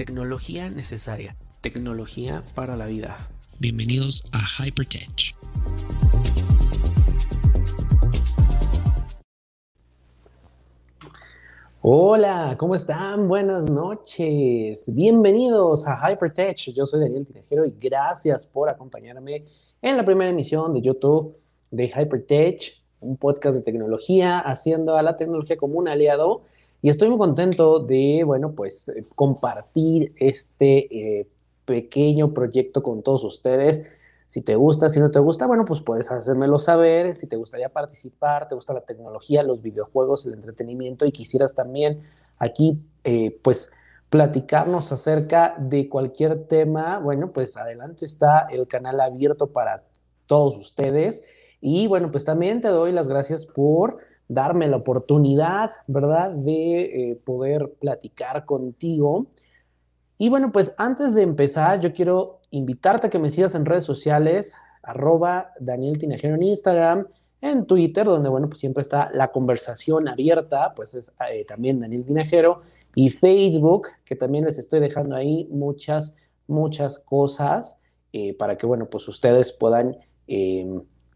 Tecnología necesaria, tecnología para la vida. Bienvenidos a Hypertech. Hola, ¿cómo están? Buenas noches. Bienvenidos a Hypertech. Yo soy Daniel Tinejero y gracias por acompañarme en la primera emisión de YouTube de Hypertech, un podcast de tecnología, haciendo a la tecnología como un aliado. Y estoy muy contento de, bueno, pues eh, compartir este eh, pequeño proyecto con todos ustedes. Si te gusta, si no te gusta, bueno, pues puedes hacérmelo saber. Si te gustaría participar, te gusta la tecnología, los videojuegos, el entretenimiento y quisieras también aquí, eh, pues, platicarnos acerca de cualquier tema, bueno, pues adelante está el canal abierto para todos ustedes. Y bueno, pues también te doy las gracias por darme la oportunidad, ¿verdad?, de eh, poder platicar contigo. Y bueno, pues antes de empezar, yo quiero invitarte a que me sigas en redes sociales, arroba Daniel Tinajero en Instagram, en Twitter, donde, bueno, pues siempre está la conversación abierta, pues es eh, también Daniel Tinajero, y Facebook, que también les estoy dejando ahí muchas, muchas cosas eh, para que, bueno, pues ustedes puedan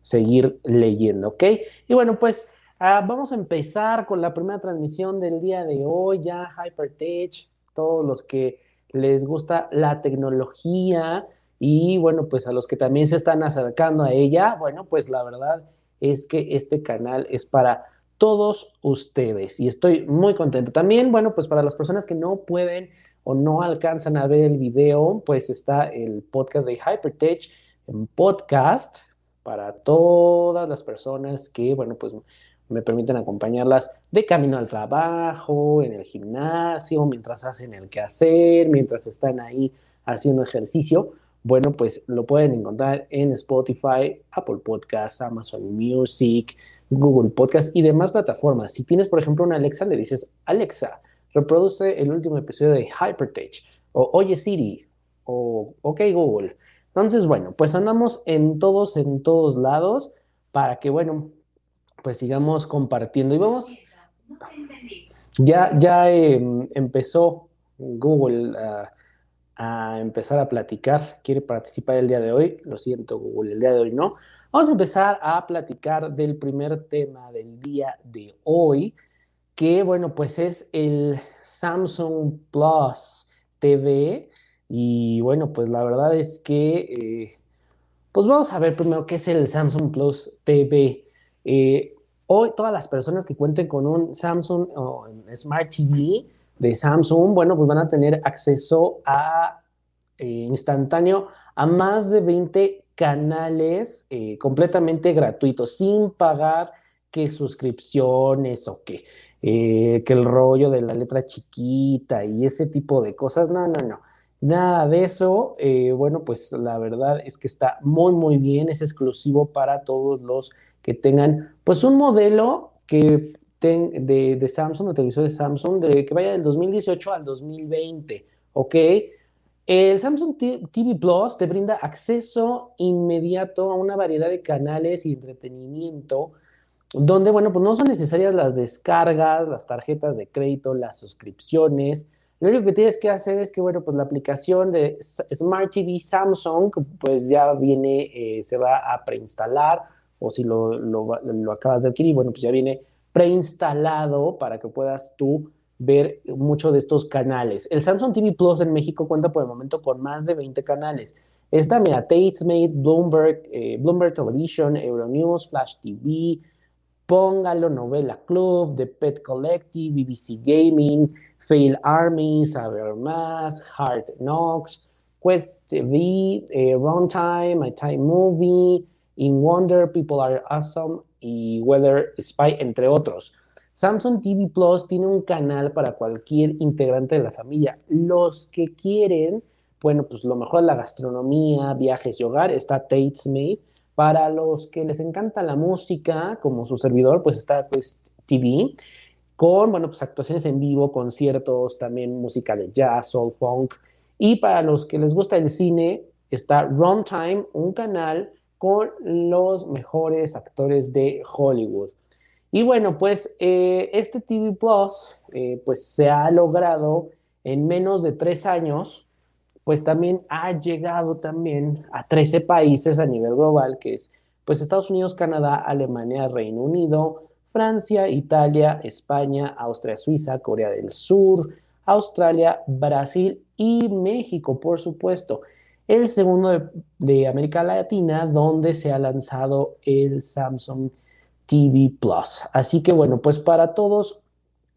seguir leyendo, ¿ok? Y bueno, pues Ah, vamos a empezar con la primera transmisión del día de hoy, ya Hypertech, todos los que les gusta la tecnología y bueno, pues a los que también se están acercando a ella, bueno, pues la verdad es que este canal es para todos ustedes y estoy muy contento. También, bueno, pues para las personas que no pueden o no alcanzan a ver el video, pues está el podcast de Hypertech en podcast para todas las personas que, bueno, pues me permiten acompañarlas de camino al trabajo, en el gimnasio, mientras hacen el quehacer, mientras están ahí haciendo ejercicio. Bueno, pues lo pueden encontrar en Spotify, Apple Podcasts, Amazon Music, Google Podcasts y demás plataformas. Si tienes, por ejemplo, una Alexa, le dices, Alexa, reproduce el último episodio de Hypertech, o Oye Siri, o OK Google. Entonces, bueno, pues andamos en todos, en todos lados para que, bueno, pues sigamos compartiendo. Y vamos, ya, ya em, empezó Google a empezar a platicar, quiere participar el día de hoy, lo siento Google, el día de hoy no. Vamos a empezar a platicar del primer tema del día de hoy, que bueno, pues es el Samsung Plus TV. Y bueno, pues la verdad es que, eh, pues vamos a ver primero qué es el Samsung Plus TV. Eh, Hoy todas las personas que cuenten con un Samsung o Smart TV de Samsung, bueno, pues van a tener acceso a eh, instantáneo a más de 20 canales eh, completamente gratuitos, sin pagar que suscripciones o que, eh, que el rollo de la letra chiquita y ese tipo de cosas. No, no, no. Nada de eso. bueno, pues la verdad es que está muy, muy bien. Es exclusivo para todos los que tengan pues un modelo que de, Samsung, de televisor de Samsung, de, que vaya del 2018 al 2020, ¿ok? El Samsung TV Plus te brinda acceso inmediato a una variedad de canales y entretenimiento donde, bueno, pues no son necesarias las descargas, las tarjetas de crédito, las suscripciones. Lo único que tienes que hacer es que, bueno, pues la aplicación de Smart TV Samsung, pues ya viene, eh, se va a preinstalar o si lo, lo, acabas de adquirir, bueno, pues ya viene preinstalado para que puedas tú ver muchos de estos canales. El Samsung TV Plus en México cuenta por el momento con más de 20 canales. Está, mira, Tastemate, Bloomberg, eh, Bloomberg Television, Euronews, Flash TV, Póngalo, Novela Club, The Pet Collective, BBC Gaming, Fail Army, Saber Más, Hard Knocks, Quest TV, eh, Runtime, My Time Movie, In Wonder, People Are Awesome y Weather Spy, entre otros. Samsung TV Plus tiene un canal para cualquier integrante de la familia. Los que quieren, bueno, pues lo mejor es la gastronomía, viajes y hogar, está Tate's Made. Para los que les encanta la música, como su servidor, pues está pues, TV, con, bueno, pues actuaciones en vivo, conciertos, también música de jazz, soul, funk. Y para los que les gusta el cine, está Runtime, un canal con los mejores actores de Hollywood. Y bueno, pues eh, este TV Plus, eh, pues se ha logrado en menos de tres años, pues también ha llegado también a 13 países a nivel global, que es pues Estados Unidos, Canadá, Alemania, Reino Unido, Francia, Italia, España, Austria, Suiza, Corea del Sur, Australia, Brasil y México, por supuesto. El segundo de, América Latina, donde se ha lanzado el Samsung TV Plus. Así que bueno, pues para todos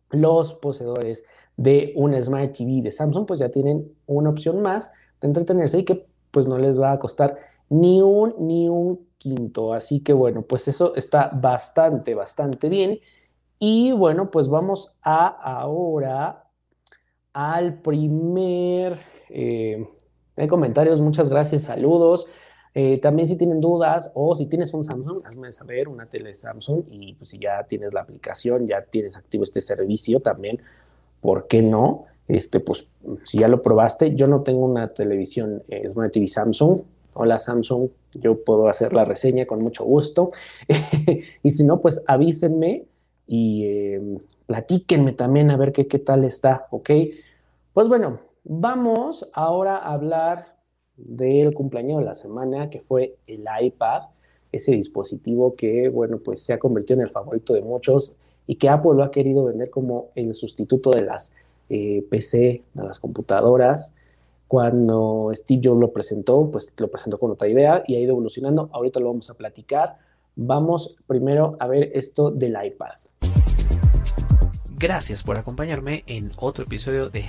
los poseedores de un Smart TV de Samsung, pues ya tienen una opción más de entretenerse y que pues no les va a costar ni un, ni un quinto. Así que bueno, pues eso está bastante, bastante bien. Y bueno, pues vamos a ahora al primer eh, comentarios. Muchas gracias, saludos. Eh, también si tienen dudas o si tienes un Samsung, hazme saber una tele Samsung y pues si ya tienes la aplicación, ya tienes activo este servicio también, ¿por qué no? Este, pues si ya lo probaste, yo no tengo una televisión eh, Smart TV Samsung. Hola Samsung, yo puedo hacer la reseña con mucho gusto. y si no, pues avísenme y eh, platíquenme también a ver qué, qué tal está, ¿ok? Pues bueno, vamos ahora a hablar del cumpleaños de la semana, que fue el iPad, ese dispositivo que, bueno, pues se ha convertido en el favorito de muchos y que Apple lo ha querido vender como el sustituto de las eh, PC, de las computadoras. Cuando Steve Jobs lo presentó, pues lo presentó con otra idea y ha ido evolucionando. Ahorita lo vamos a platicar. Vamos primero a ver esto del iPad. Gracias por acompañarme en otro episodio de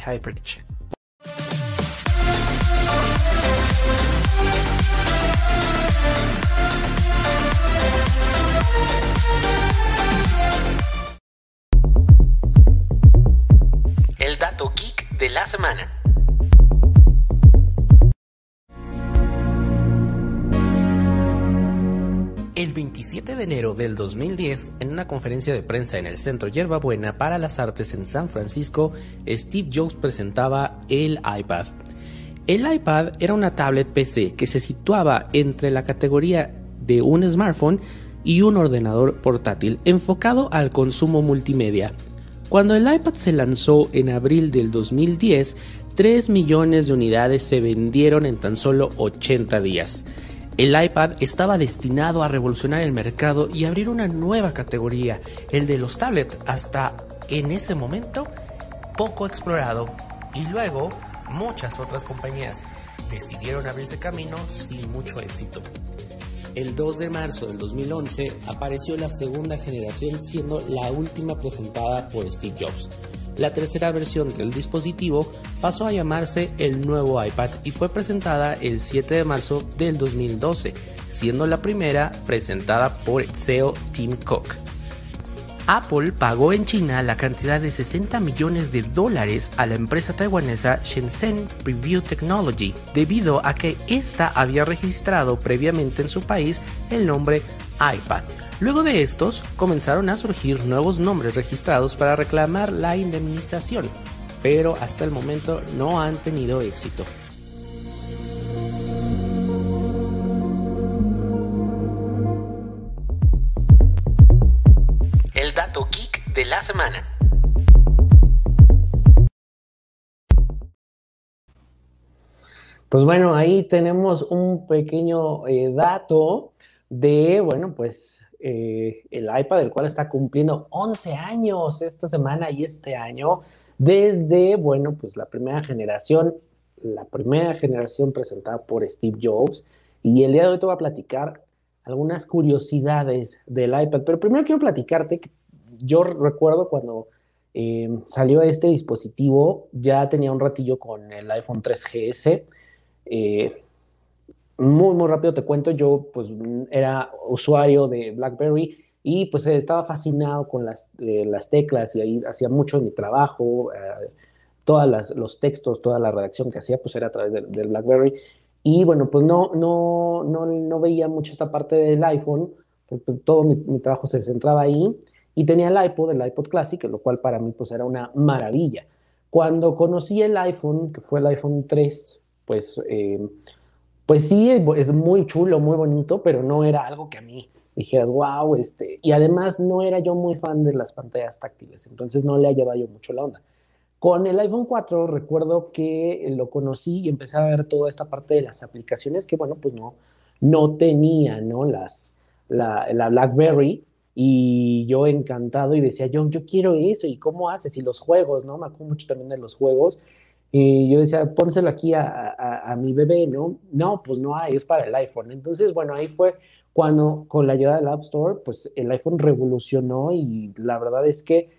HyperChat. de la semana. El 27 de enero del 2010, en una conferencia de prensa en el Centro Buena para las Artes en San Francisco, Steve Jobs presentaba el iPad. El iPad era una tablet PC que se situaba entre la categoría de un smartphone y un ordenador portátil enfocado al consumo multimedia. Cuando el iPad se lanzó en abril del 2010, 3 millones de unidades se vendieron en tan solo 80 días. El iPad estaba destinado a revolucionar el mercado y abrir una nueva categoría, el de los tablets, hasta en ese momento poco explorado. Y luego muchas otras compañías decidieron abrirse camino sin mucho éxito. El 2 de marzo del 2011 apareció la segunda generación siendo la última presentada por Steve Jobs. La tercera versión del dispositivo pasó a llamarse el nuevo iPad y fue presentada el 7 de marzo del 2012, siendo la primera presentada por CEO Tim Cook. Apple pagó en China la cantidad de 60 millones de dólares a la empresa taiwanesa Shenzhen Preview Technology debido a que ésta había registrado previamente en su país el nombre iPad. Luego de estos, comenzaron a surgir nuevos nombres registrados para reclamar la indemnización, pero hasta el momento no han tenido éxito. Semana. Pues bueno, ahí tenemos un pequeño eh, dato de, bueno, pues eh, el iPad, el cual está cumpliendo 11 años esta semana y este año, desde, bueno, pues la primera generación, la primera generación presentada por Steve Jobs. Y el día de hoy te voy a platicar algunas curiosidades del iPad, pero primero quiero platicarte que yo recuerdo cuando eh, salió este dispositivo, ya tenía un ratillo con el iPhone 3GS. Eh, muy, muy rápido te cuento, yo pues era usuario de BlackBerry y pues estaba fascinado con las, eh, las teclas y ahí hacía mucho de mi trabajo, todos los textos, toda la redacción que hacía pues era a través del, BlackBerry y bueno, pues no, no, no, no veía mucho esta parte del iPhone, pues, todo mi, mi trabajo se centraba ahí y tenía el iPod, el iPod Classic, lo cual para mí pues era una maravilla. Cuando conocí el iPhone, que fue el iPhone 3, pues, eh, pues sí, es muy chulo, muy bonito, pero no era algo que a mí dijera, wow, este, y además no era yo muy fan de las pantallas táctiles, entonces no le hallaba yo mucho la onda. Con el iPhone 4 recuerdo que lo conocí y empecé a ver toda esta parte de las aplicaciones que, bueno, pues no, no tenía, ¿no? Las, la, la BlackBerry y yo encantado y decía, yo, yo quiero eso, ¿y cómo haces? Y los juegos, ¿no? Me acuerdo mucho también de los juegos. Y yo decía, pónselo aquí a, a, mi bebé, ¿no? No, pues no hay, es para el iPhone. Entonces, bueno, ahí fue cuando con la llegada del App Store, pues el iPhone revolucionó y la verdad es que,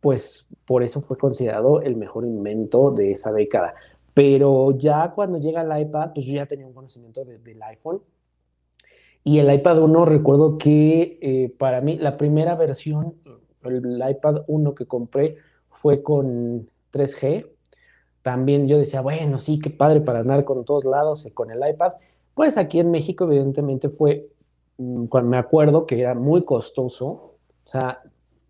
pues por eso fue considerado el mejor invento de esa década. Pero ya cuando llega el iPad, pues yo ya tenía un conocimiento del iPhone. Y el iPad 1, recuerdo que eh, para mí la primera versión, el iPad 1 que compré fue con 3G, también yo decía, bueno, sí, qué padre para andar con todos lados y con el iPad. Pues aquí en México, evidentemente, fue, mm, cuando me acuerdo que era muy costoso, o sea,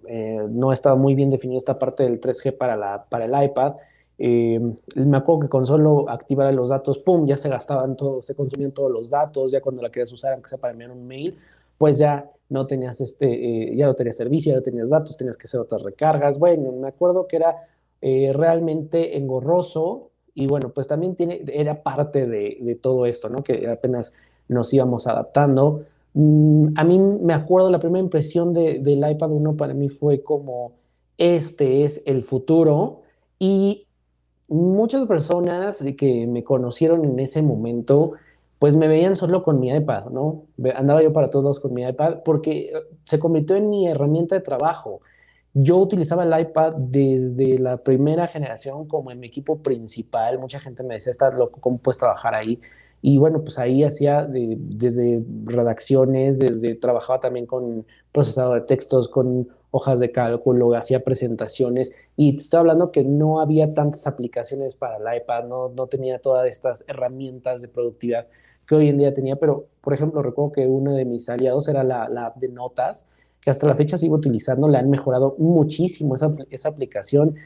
eh, no estaba muy bien definida esta parte del 3G para, la, para el iPad. Eh, me acuerdo que con solo activar los datos, pum, ya se gastaban todos, se consumían todos los datos, ya cuando la querías usar, aunque sea para enviar un mail, pues ya no tenías este, eh, ya no tenías servicio, ya no tenías datos, tenías que hacer otras recargas. Bueno, me acuerdo que era eh, realmente engorroso y bueno, pues también tiene, era parte de, todo esto, ¿no? Que apenas nos íbamos adaptando. Mm, a mí me acuerdo, la primera impresión del iPad 1 para mí fue como, este es el futuro y muchas personas que me conocieron en ese momento, pues me veían solo con mi iPad, ¿no? Andaba yo para todos lados con mi iPad porque se convirtió en mi herramienta de trabajo. Yo utilizaba el iPad desde la primera generación como en mi equipo principal. Mucha gente me decía, estás loco, ¿cómo puedes trabajar ahí? Y bueno, pues ahí hacía desde redacciones, desde trabajaba también con procesado de textos, con hojas de cálculo, hacía presentaciones y te estoy hablando que no había tantas aplicaciones para el iPad, no, no tenía todas estas herramientas de productividad que hoy en día tenía, pero por ejemplo recuerdo que uno de mis aliados era la, la app de notas que hasta la fecha sigo utilizando, le han mejorado muchísimo esa, esa aplicación.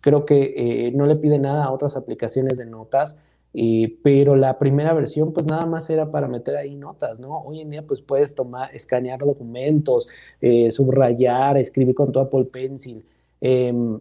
Creo que eh, no le pide nada a otras aplicaciones de notas, eh, pero la primera versión pues nada más era para meter ahí notas, ¿no? Hoy en día pues puedes tomar, escanear documentos, eh, subrayar, escribir con tu Apple Pencil. Em,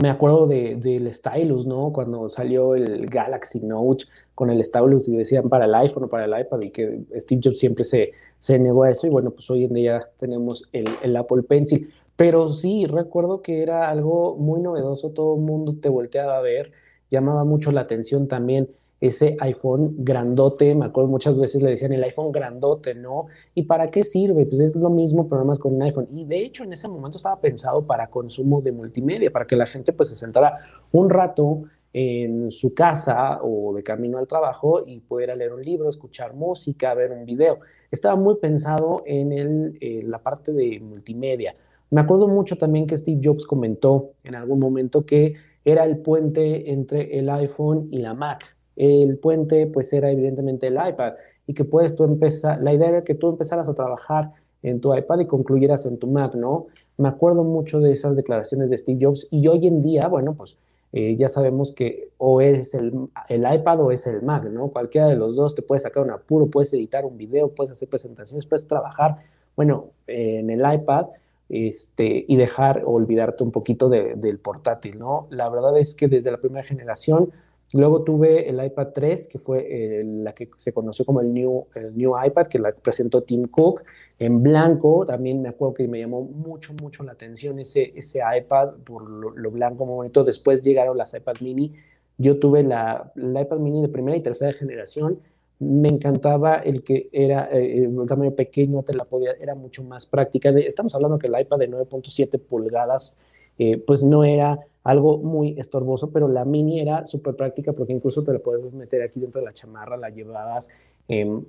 me acuerdo de, del stylus, ¿no? Cuando salió el Galaxy Note con el stylus y decían para el iPhone o para el iPad y que Steve Jobs siempre se, se negó a eso y bueno, pues hoy en día tenemos el, el, Apple Pencil. Pero sí, recuerdo que era algo muy novedoso, todo el mundo te volteaba a ver, llamaba mucho la atención también ese iPhone grandote, me acuerdo muchas veces le decían el iPhone grandote, ¿no? ¿Y para qué sirve? Pues es lo mismo, más con un iPhone. Y de hecho en ese momento estaba pensado para consumo de multimedia, para que la gente pues se sentara un rato en su casa o de camino al trabajo y pudiera leer un libro, escuchar música, ver un video. Estaba muy pensado en el, la parte de multimedia. Me acuerdo mucho también que Steve Jobs comentó en algún momento que era el puente entre el iPhone y la Mac. El puente pues era evidentemente el iPad y que puedes tú empezar, la idea era que tú empezaras a trabajar en tu iPad y concluyeras en tu Mac, ¿no? Me acuerdo mucho de esas declaraciones de Steve Jobs y hoy en día, bueno, pues eh, ya sabemos que o es el, el, iPad o es el Mac, ¿no? Cualquiera de los dos te puede sacar un apuro, puedes editar un video, puedes hacer presentaciones, puedes trabajar, bueno, en el iPad este, y dejar olvidarte un poquito del portátil, ¿no? La verdad es que desde la primera generación Luego tuve el iPad 3, que fue eh, la que se conoció como el new, el new iPad, que la presentó Tim Cook en blanco. También me acuerdo que me llamó mucho, mucho la atención ese, ese iPad por lo, blanco muy bonito. Después llegaron las iPad mini. Yo tuve la, iPad mini de primera y tercera generación. Me encantaba el que era eh, el tamaño pequeño, te la podía, era mucho más práctica. estamos hablando que el iPad de 9.7 pulgadas, eh, pues no era algo muy estorboso, pero la mini era súper práctica porque incluso te la puedes meter aquí dentro de la chamarra, la llevabas, em,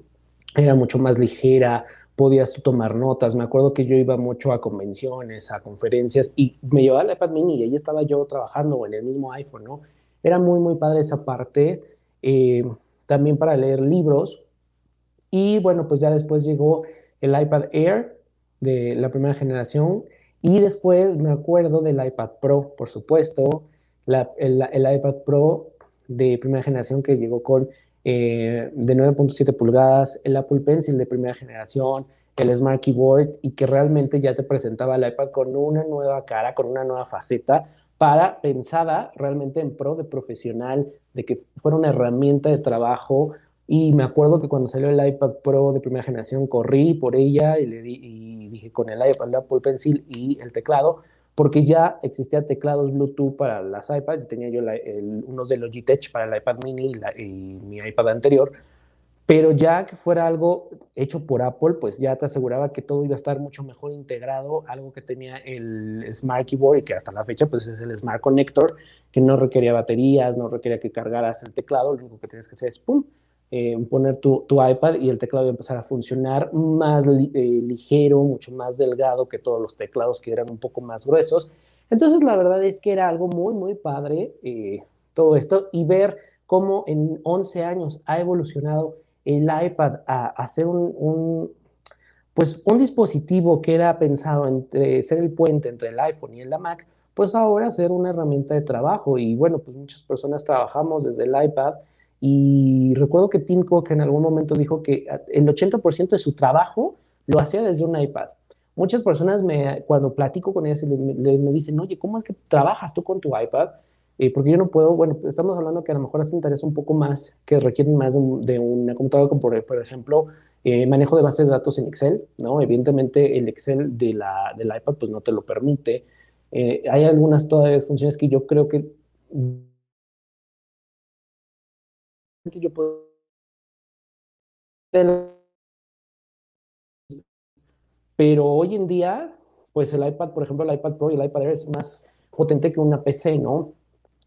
era mucho más ligera, podías tomar notas. Me acuerdo que yo iba mucho a convenciones, a conferencias y me llevaba la iPad mini y ahí estaba yo trabajando en el mismo iPhone, ¿no? Era muy, muy padre esa parte. Em, también para leer libros. Y bueno, pues ya después llegó el iPad Air de la primera generación y después me acuerdo del iPad Pro, por supuesto, el, iPad Pro de primera generación que llegó con eh, de 9.7 pulgadas, el Apple Pencil de primera generación, el Smart Keyboard y que realmente ya te presentaba el iPad con una nueva cara, con una nueva faceta para pensada realmente en pro de profesional, de que fuera una herramienta de trabajo. Y me acuerdo que cuando salió el iPad Pro de primera generación, corrí por ella y le y dije con el iPad, el Apple Pencil y el teclado, porque ya existía teclados Bluetooth para las iPads, tenía yo unos de Logitech para el iPad mini y, mi iPad anterior, pero ya que fuera algo hecho por Apple, pues ya te aseguraba que todo iba a estar mucho mejor integrado, algo que tenía el Smart Keyboard y que hasta la fecha pues es el Smart Connector, que no requería baterías, no requería que cargaras el teclado, lo único que tenías que hacer es pum, eh, poner tu, iPad y el teclado iba a empezar a funcionar más eh, ligero, mucho más delgado que todos los teclados que eran un poco más gruesos. Entonces, la verdad es que era algo muy, muy padre eh, todo esto y ver cómo en 11 años ha evolucionado el iPad a, ser un, pues un dispositivo que era pensado entre ser el puente entre el iPhone y el Mac, pues ahora ser una herramienta de trabajo. Y bueno, pues muchas personas trabajamos desde el iPad y recuerdo que Tim Cook en algún momento dijo que el 80% de su trabajo lo hacía desde un iPad. Muchas personas me, cuando platico con ellas me dicen, oye, ¿cómo es que trabajas tú con tu iPad? Eh, porque yo no puedo, bueno, estamos hablando que a lo mejor hacen tareas un poco más, que requieren más de, una computadora, como por, ejemplo, eh, manejo de bases de datos en Excel, ¿no? Evidentemente el Excel de la, del iPad pues no te lo permite. Eh, hay algunas todavía funciones que yo creo que yo puedo pero hoy en día, pues el iPad, por ejemplo, el iPad Pro y el iPad Air es más potente que una PC, ¿no?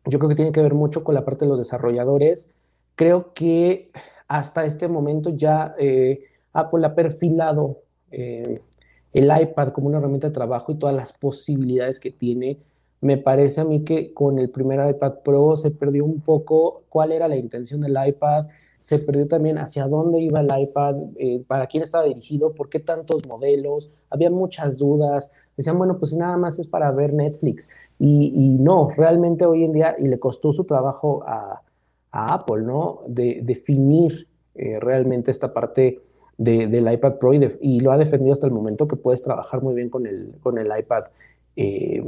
Yo creo que tiene que ver mucho con la parte de los desarrolladores. Creo que hasta este momento ya eh, Apple ha perfilado eh, el iPad como una herramienta de trabajo y todas las posibilidades que tiene me parece a mí que con el primer iPad Pro se perdió un poco cuál era la intención del iPad, se perdió también hacia dónde iba el iPad, eh, para quién estaba dirigido, por qué tantos modelos, había muchas dudas, decían, bueno, pues nada más es para ver Netflix, y, no, realmente hoy en día, y le costó su trabajo a, Apple, ¿no? De definir eh, realmente esta parte del iPad Pro y, lo ha defendido hasta el momento que puedes trabajar muy bien con el, con el iPad. Eh,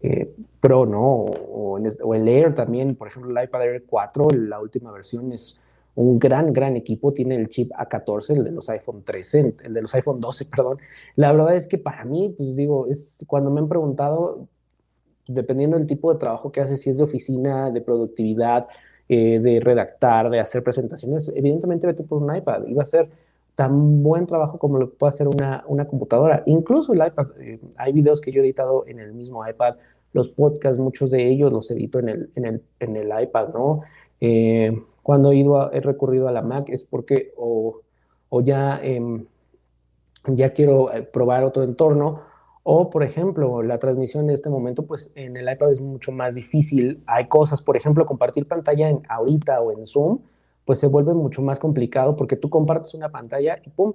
eh, Pro, ¿no? O, el Air también, por ejemplo, el iPad Air 4, la última versión es un gran, gran equipo, tiene el chip A14, el de los iPhone 13, el de los iPhone 12, perdón. La verdad es que para mí, pues digo, es cuando me han preguntado, dependiendo del tipo de trabajo que haces, si es de oficina, de productividad, eh, de redactar, de hacer presentaciones, evidentemente vete por un iPad, iba a ser tan buen trabajo como lo puede hacer una, una computadora. Incluso el iPad, eh, hay videos que yo he editado en el mismo iPad, los podcasts, muchos de ellos los edito en el, en el, en el iPad, ¿no? Eh, cuando he, ido he recurrido a la Mac es porque o, o ya, em, ya quiero eh, probar otro entorno, o por ejemplo, la transmisión en este momento, pues en el iPad es mucho más difícil. Hay cosas, por ejemplo, compartir pantalla en ahorita o en Zoom, pues se vuelve mucho más complicado porque tú compartes una pantalla y pum,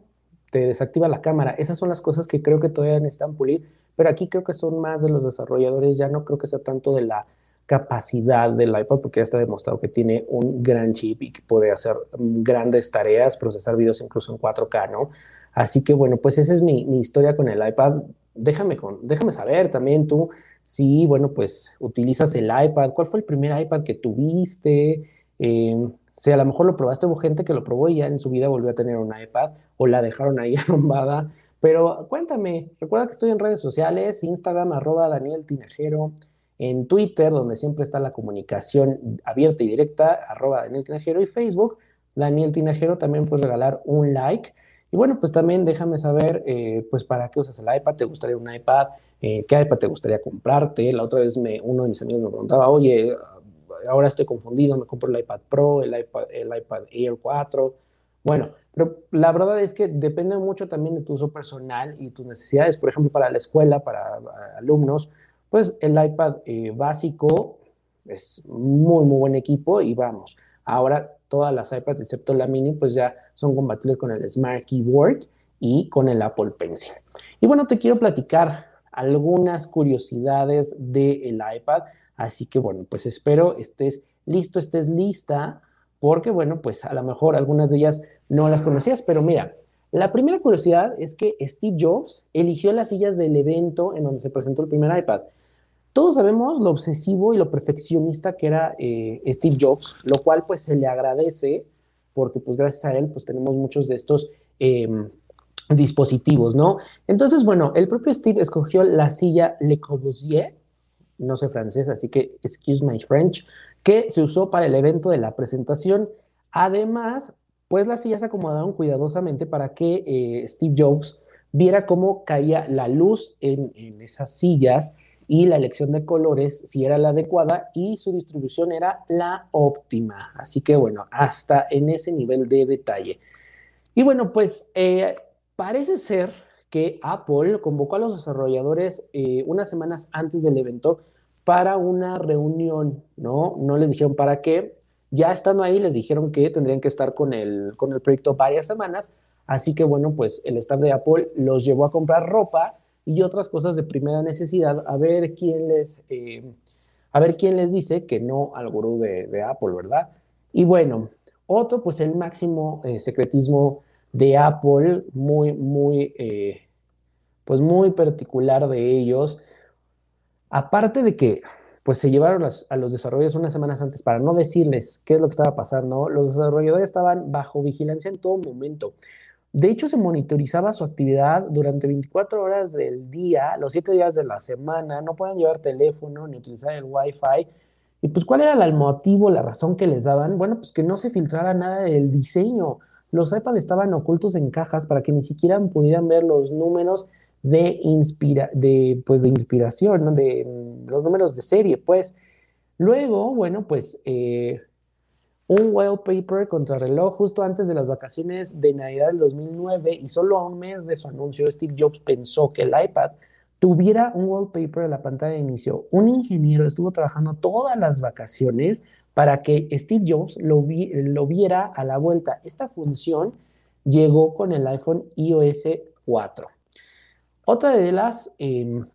te desactiva la cámara. Esas son las cosas que creo que todavía necesitan pulir, pero aquí creo que son más de los desarrolladores, ya no creo que sea tanto de la capacidad del iPad, porque ya está demostrado que tiene un gran chip y que puede hacer grandes tareas, procesar videos incluso en 4K, ¿no? Así que bueno, pues esa es mi, historia con el iPad. Déjame, con, déjame saber también tú si, bueno, pues utilizas el iPad, cuál fue el primer iPad que tuviste, eh, si a lo mejor lo probaste, hubo gente que lo probó y ya en su vida volvió a tener un iPad o la dejaron ahí arrumbada. Pero cuéntame, recuerda que estoy en redes sociales, Instagram, arroba Daniel Tinajero, en Twitter, donde siempre está la comunicación abierta y directa, arroba Daniel Tinajero, y Facebook, Daniel Tinajero, también puedes regalar un like. Y bueno, pues también déjame saber, eh, pues para qué usas el iPad, ¿te gustaría un iPad? Eh, ¿Qué iPad te gustaría comprarte? La otra vez me, uno de mis amigos me preguntaba, oye, ahora estoy confundido, me compro el iPad Pro, el iPad, el iPad Air 4. Bueno, pero la verdad es que depende mucho también de tu uso personal y tus necesidades. Por ejemplo, para la escuela, para alumnos, pues el iPad eh, básico es muy, muy buen equipo y vamos. Ahora todas las iPads, excepto la mini, pues ya son compatibles con el Smart Keyboard y con el Apple Pencil. Y bueno, te quiero platicar algunas curiosidades del iPad Así que bueno, pues espero estés listo, estés lista, porque bueno, pues a lo mejor algunas de ellas no las conocías, pero mira, la primera curiosidad es que Steve Jobs eligió las sillas del evento en donde se presentó el primer iPad. Todos sabemos lo obsesivo y lo perfeccionista que era eh, Steve Jobs, lo cual pues se le agradece porque pues gracias a él pues tenemos muchos de estos em, dispositivos, ¿no? Entonces, bueno, el propio Steve escogió la silla Le Corbusier, no sé francés, así que excuse my French, que se usó para el evento de la presentación. Además, pues las sillas se acomodaron cuidadosamente para que eh, Steve Jobs viera cómo caía la luz en, esas sillas y la elección de colores si era la adecuada y su distribución era la óptima. Así que bueno, hasta en ese nivel de detalle. Y bueno, pues eh, parece ser que Apple convocó a los desarrolladores eh, unas semanas antes del evento para una reunión, ¿no? No les dijeron para qué. Ya estando ahí, les dijeron que tendrían que estar con el, con el proyecto varias semanas. Así que bueno, pues el staff de Apple los llevó a comprar ropa y otras cosas de primera necesidad, a ver quién les, eh, a ver quién les dice que no al gurú de, Apple, ¿verdad? Y bueno, otro, pues el máximo eh, secretismo de Apple, muy, muy, eh, pues muy particular de ellos. Aparte de que, pues se llevaron a los desarrolladores unas semanas antes para no decirles qué es lo que estaba pasando, los desarrolladores estaban bajo vigilancia en todo momento. De hecho, se monitorizaba su actividad durante 24 horas del día, los 7 días de la semana, no pueden llevar teléfono ni utilizar el Wi-Fi. Y pues, ¿cuál era el motivo, la razón que les daban? Bueno, pues que no se filtrara nada del diseño. Los iPads estaban ocultos en cajas para que ni siquiera pudieran ver los números de, inspira de, pues, de inspiración, de los números de serie, pues. Luego, bueno, pues eh, un wallpaper reloj justo antes de las vacaciones de Navidad del 2009 y solo a un mes de su anuncio, Steve Jobs pensó que el iPad tuviera un wallpaper en la pantalla de inicio. Un ingeniero estuvo trabajando todas las vacaciones para que Steve Jobs lo, lo viera a la vuelta. Esta función llegó con el iPhone iOS 4. Otra de las em,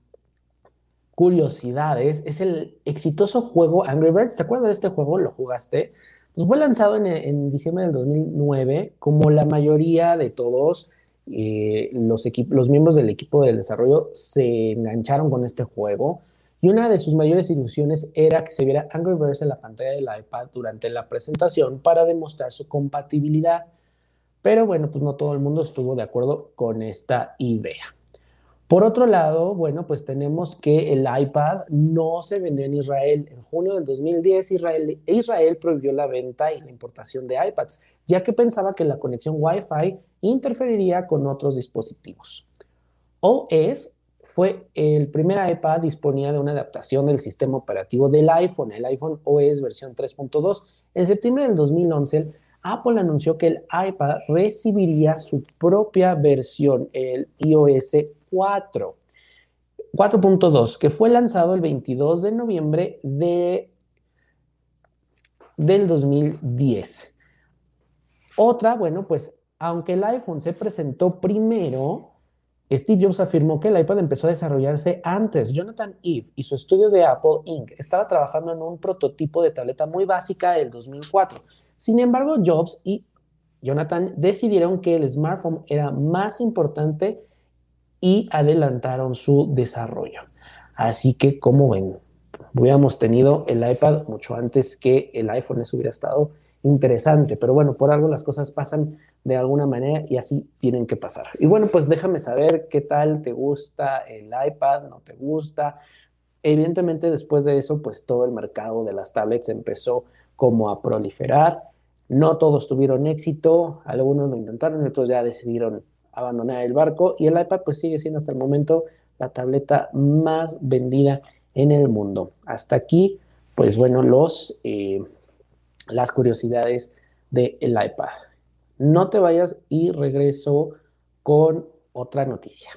curiosidades es el exitoso juego Angry Birds. ¿Te acuerdas de este juego? ¿Lo jugaste? Pues fue lanzado en, diciembre del 2009, como la mayoría de todos eh, los, los miembros del equipo de desarrollo se engancharon con este juego. Y una de sus mayores ilusiones era que se viera Angry Birds en la pantalla del iPad durante la presentación para demostrar su compatibilidad. Pero bueno, pues no todo el mundo estuvo de acuerdo con esta idea. Por otro lado, bueno, pues tenemos que el iPad no se vendió en Israel. En junio del 2010, Israel, Israel prohibió la venta y la importación de iPads, ya que pensaba que la conexión Wi-Fi interferiría con otros dispositivos. OS fue el primer iPad disponía de una adaptación del sistema operativo del iPhone, el iPhone OS versión 3.2. En septiembre del 2011, Apple anunció que el iPad recibiría su propia versión, el iOS 4. 4.2, que fue lanzado el 22 de noviembre de, del 2010. Otra, bueno, pues aunque el iPhone se presentó primero, Steve Jobs afirmó que el iPad empezó a desarrollarse antes. Jonathan Eve y su estudio de Apple Inc. estaba trabajando en un prototipo de tableta muy básica del 2004. Sin embargo, Jobs y Jonathan decidieron que el smartphone era más importante y adelantaron su desarrollo. Así que, como ven, hubiéramos tenido el iPad mucho antes que el iPhone, eso hubiera estado interesante, pero bueno, por algo las cosas pasan de alguna manera y así tienen que pasar. Y bueno, pues déjame saber qué tal te gusta el iPad, no te gusta. Evidentemente después de eso, pues todo el mercado de las tablets empezó como a proliferar. No todos tuvieron éxito, algunos lo intentaron, otros ya decidieron abandonar el barco y el iPad pues sigue siendo hasta el momento la tableta más vendida en el mundo. Hasta aquí, pues bueno, los, eh, las curiosidades del iPad. No te vayas y regreso con otra noticia.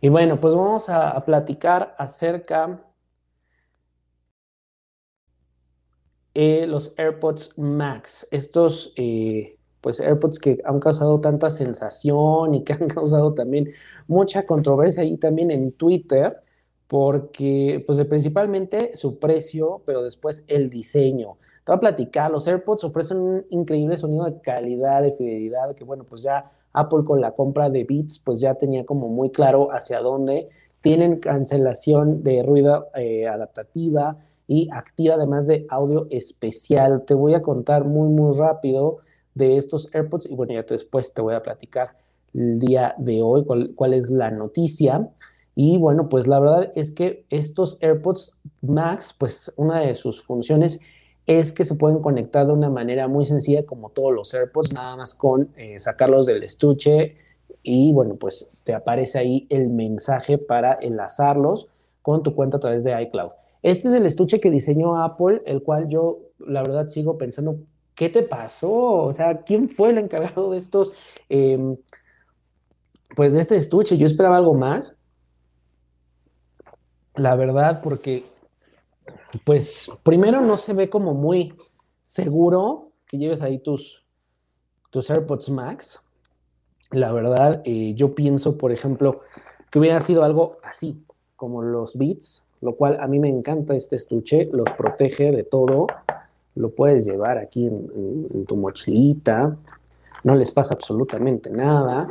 Y bueno, pues vamos a, platicar acerca de los AirPods Max. Estos eh, pues AirPods que han causado tanta sensación y que han causado también mucha controversia ahí también en Twitter, porque pues principalmente su precio, pero después el diseño. voy a platicar, los AirPods ofrecen un increíble sonido de calidad, de fidelidad, que bueno, pues ya Apple con la compra de Beats, pues ya tenía como muy claro hacia dónde. Tienen cancelación de ruido eh, adaptativa y activa, además de audio especial. Te voy a contar muy, muy rápido de estos AirPods y bueno, ya después te voy a platicar el día de hoy cuál, cuál es la noticia. Y bueno, pues la verdad es que estos AirPods Max, pues una de sus funciones es que se pueden conectar de una manera muy sencilla como todos los AirPods, nada más con eh, sacarlos del estuche y bueno, pues te aparece ahí el mensaje para enlazarlos con tu cuenta a través de iCloud. Este es el estuche que diseñó Apple, el cual yo la verdad sigo pensando, ¿qué te pasó? O sea, ¿quién fue el encargado de estos, em, pues de este estuche? Yo esperaba algo más, la verdad, porque pues primero no se ve como muy seguro que lleves ahí tus, tus AirPods Max. La verdad, eh, yo pienso, por ejemplo, que hubiera sido algo así, como los Beats, lo cual a mí me encanta este estuche, los protege de todo. Lo puedes llevar aquí en, tu mochilita, no les pasa absolutamente nada.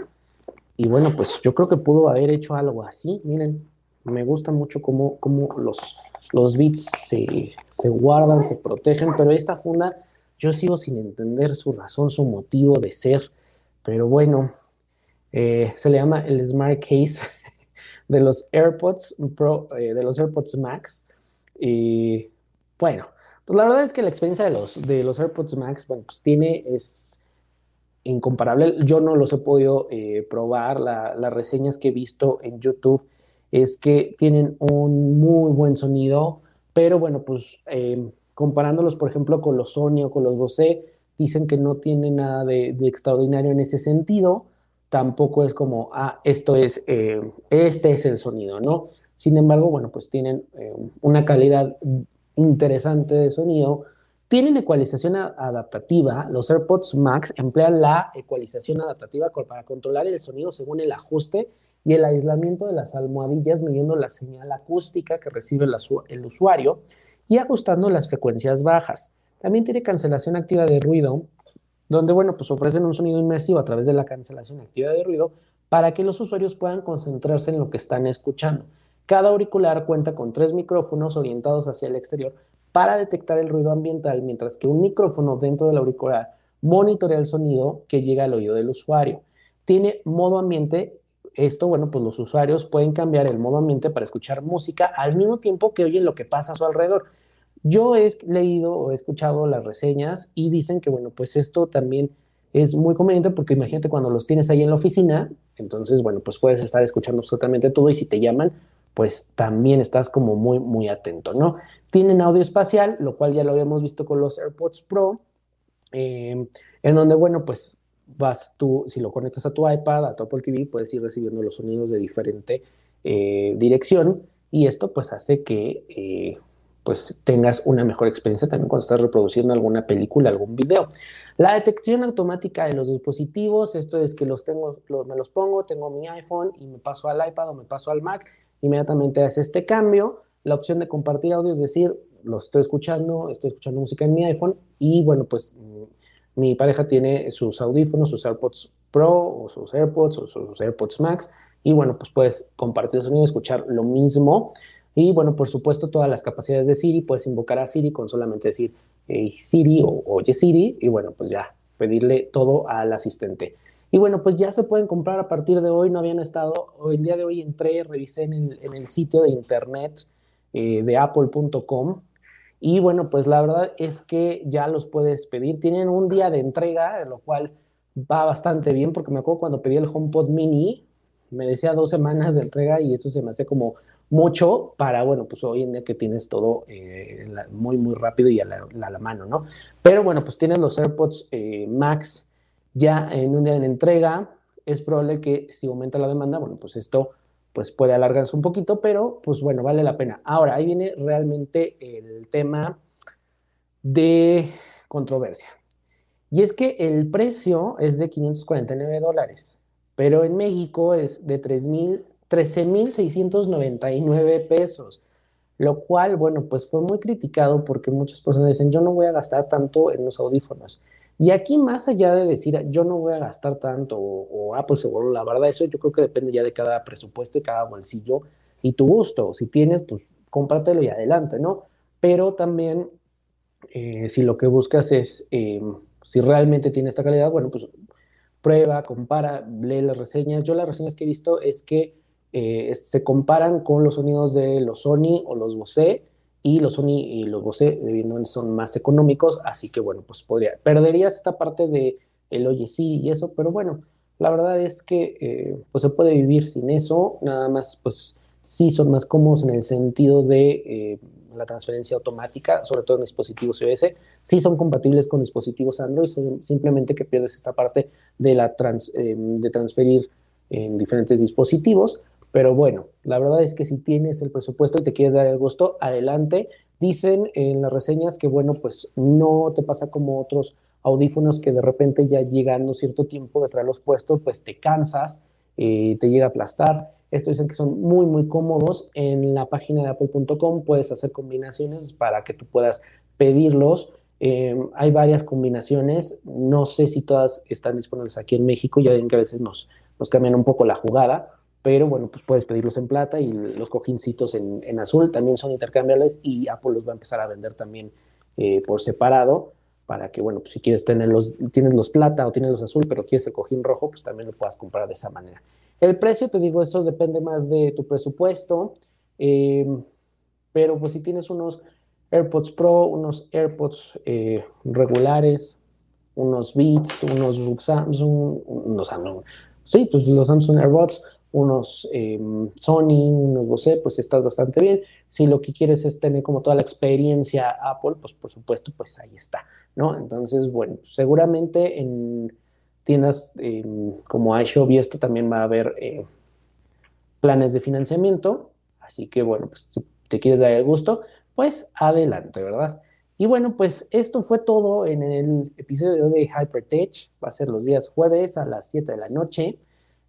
Y bueno, pues yo creo que pudo haber hecho algo así. Miren, me gusta mucho cómo, cómo los, los bits se, guardan, se protegen, pero esta funda yo sigo sin entender su razón, su motivo de ser. Pero bueno, eh, se le llama el Smart Case de los AirPods Pro, eh, de los AirPods Max. Y bueno, pues la verdad es que la experiencia de los, de los AirPods Max, bueno, pues tiene, es incomparable. Yo no los he podido eh, probar, las reseñas que he visto en YouTube es que tienen un muy buen sonido, pero bueno, pues eh, comparándolos, por ejemplo, con los Sony o con los Bose, dicen que no tiene nada de, extraordinario en ese sentido. Tampoco es como, ah, esto es, eh, este es el sonido, ¿no? Sin embargo, bueno, pues tienen eh, una calidad interesante de sonido. Tienen ecualización adaptativa. Los AirPods Max emplean la ecualización adaptativa para controlar el sonido según el ajuste y el aislamiento de las almohadillas midiendo la señal acústica que recibe el usuario y ajustando las frecuencias bajas. También tiene cancelación activa de ruido, donde, bueno, pues ofrecen un sonido inmersivo a través de la cancelación activa de ruido para que los usuarios puedan concentrarse en lo que están escuchando. Cada auricular cuenta con tres micrófonos orientados hacia el exterior para detectar el ruido ambiental, mientras que un micrófono dentro del auricular monitorea el sonido que llega al oído del usuario. Tiene modo ambiente esto, bueno, pues los usuarios pueden cambiar el modo ambiente para escuchar música al mismo tiempo que oyen lo que pasa a su alrededor. Yo he leído o he escuchado las reseñas y dicen que, bueno, pues esto también es muy conveniente porque imagínate cuando los tienes ahí en la oficina, entonces, bueno, pues puedes estar escuchando absolutamente todo y si te llaman, pues también estás como muy, muy atento, ¿no? Tienen audio espacial, lo cual ya lo habíamos visto con los AirPods Pro, eh, en donde, bueno, pues vas tú, si lo conectas a tu iPad, a tu Apple TV, puedes ir recibiendo los sonidos de diferente eh, dirección y esto pues hace que eh, pues tengas una mejor experiencia también cuando estás reproduciendo alguna película, algún video. La detección automática de los dispositivos, esto es que los tengo, me los pongo, tengo mi iPhone y me paso al iPad o me paso al Mac, inmediatamente hace este cambio. La opción de compartir audio, es decir, lo estoy escuchando, estoy escuchando música en mi iPhone y bueno, pues mi pareja tiene sus audífonos, sus AirPods Pro o sus AirPods o sus AirPods Max y bueno, pues puedes compartir el sonido, escuchar lo mismo. Y bueno, por supuesto, todas las capacidades de Siri, puedes invocar a Siri con solamente decir hey, Siri o oye Siri y bueno, pues ya pedirle todo al asistente. Y bueno, pues ya se pueden comprar a partir de hoy, no habían estado, el día de hoy entré, revisé en el, sitio de internet eh, de apple.com y bueno, pues la verdad es que ya los puedes pedir. Tienen un día de entrega, lo cual va bastante bien, porque me acuerdo cuando pedí el HomePod Mini, me decía dos semanas de entrega y eso se me hace como mucho para, bueno, pues hoy en día que tienes todo eh, muy, muy rápido y a la, mano, ¿no? Pero bueno, pues tienes los AirPods eh, Max ya en un día de entrega. Es probable que si aumenta la demanda, bueno, pues esto pues puede alargarse un poquito, pero pues bueno, vale la pena. Ahora, ahí viene realmente el tema de controversia. Y es que el precio es de 549 dólares, pero en México es de 13,699 pesos. lo cual, bueno, pues fue muy criticado porque muchas personas dicen, yo no voy a gastar tanto en los audífonos. Y aquí, más allá de decir, yo no voy a gastar tanto o, Apple se voló, la verdad, eso yo creo que depende ya de cada presupuesto y cada bolsillo y tu gusto. Si tienes, pues cómpratelo y adelante, ¿no? Pero también, eh, si lo que buscas es, eh, si realmente tiene esta calidad, bueno, pues prueba, compara, lee las reseñas. Yo las reseñas que he visto es que eh, se comparan con los sonidos de los Sony o los Bose y los Sony y los Bose evidentemente son más económicos, así que bueno, pues podría, perderías esta parte de el oye sí y eso, pero bueno, la verdad es que eh, pues se puede vivir sin eso, nada más pues sí son más cómodos en el sentido de eh, la transferencia automática, sobre todo en dispositivos iOS, sí son compatibles con dispositivos Android, simplemente que pierdes esta parte de, la de transferir en diferentes dispositivos, pero bueno, la verdad es que si tienes el presupuesto y te quieres dar el gusto, adelante. Dicen en las reseñas que, bueno, pues no te pasa como otros audífonos que de repente ya llegando cierto tiempo de traerlos puestos, pues te cansas, eh, te llega a aplastar. Esto dicen que son muy, muy cómodos. En la página de apple.com puedes hacer combinaciones para que tú puedas pedirlos. Eh, hay varias combinaciones. No sé si todas están disponibles aquí en México. Ya ven que a veces nos, nos cambian un poco la jugada pero bueno, pues puedes pedirlos en plata y los cojincitos en, en, azul también son intercambiables y Apple los va a empezar a vender también eh, por separado para que, bueno, pues si quieres tener los, tienes los plata o tienes los azul, pero quieres el cojín rojo, pues también lo puedas comprar de esa manera. El precio, te digo, eso depende más de tu presupuesto, eh, pero pues si tienes unos AirPods Pro, unos AirPods eh, regulares, unos Beats, unos Samsung, unos, sí, pues los Samsung AirPods, unos em, Sony, unos Bose, pues estás bastante bien. Si lo que quieres es tener como toda la experiencia Apple, pues por supuesto, pues ahí está, ¿no? Entonces, bueno, seguramente en tiendas em, como iShop y esto también va a haber eh, planes de financiamiento, así que bueno, pues si te quieres dar el gusto, pues adelante, ¿verdad? Y bueno, pues esto fue todo en el episodio de Hypertech. Va a ser los días jueves a las 7 de la noche.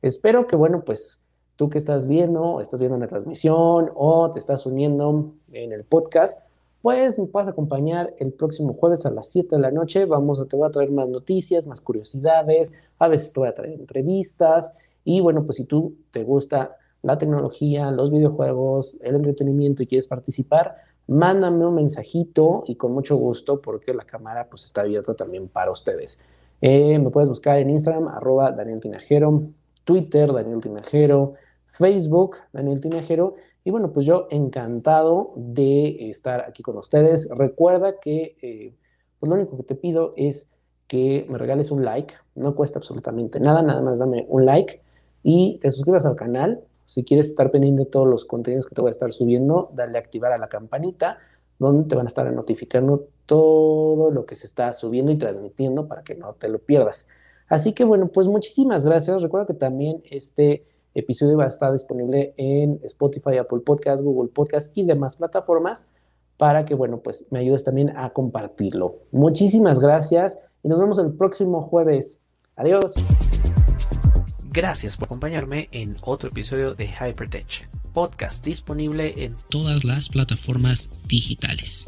Espero que, bueno, pues tú que estás viendo, estás viendo la transmisión o te estás uniendo en el podcast, pues me puedas acompañar el próximo jueves a las 7 de la noche. Vamos a, te voy a traer más noticias, más curiosidades, a veces te voy a traer entrevistas. Y bueno, pues si tú te gusta la tecnología, los videojuegos, el entretenimiento y quieres participar, mándame un mensajito y con mucho gusto porque la cámara pues está abierta también para ustedes. Eh, me puedes buscar en Instagram, arroba Daniel Tinajero, Twitter, Daniel Tinajero, Facebook, Daniel Tinajero. Y bueno, pues yo encantado de estar aquí con ustedes. Recuerda que eh, pues lo único que te pido es que me regales un like. No cuesta absolutamente nada, nada más dame un like y te suscribas al canal. Si quieres estar pendiente de todos los contenidos que te voy a estar subiendo, dale a activar a la campanita, donde te van a estar notificando todo lo que se está subiendo y transmitiendo para que no te lo pierdas. Así que bueno, pues muchísimas gracias. Recuerda que también este episodio va a estar disponible en Spotify, Apple Podcast, Google Podcast y demás plataformas para que, bueno, pues me ayudes también a compartirlo. Muchísimas gracias y nos vemos el próximo jueves. Adiós. Gracias por acompañarme en otro episodio de Hypertech, podcast disponible en todas las plataformas digitales.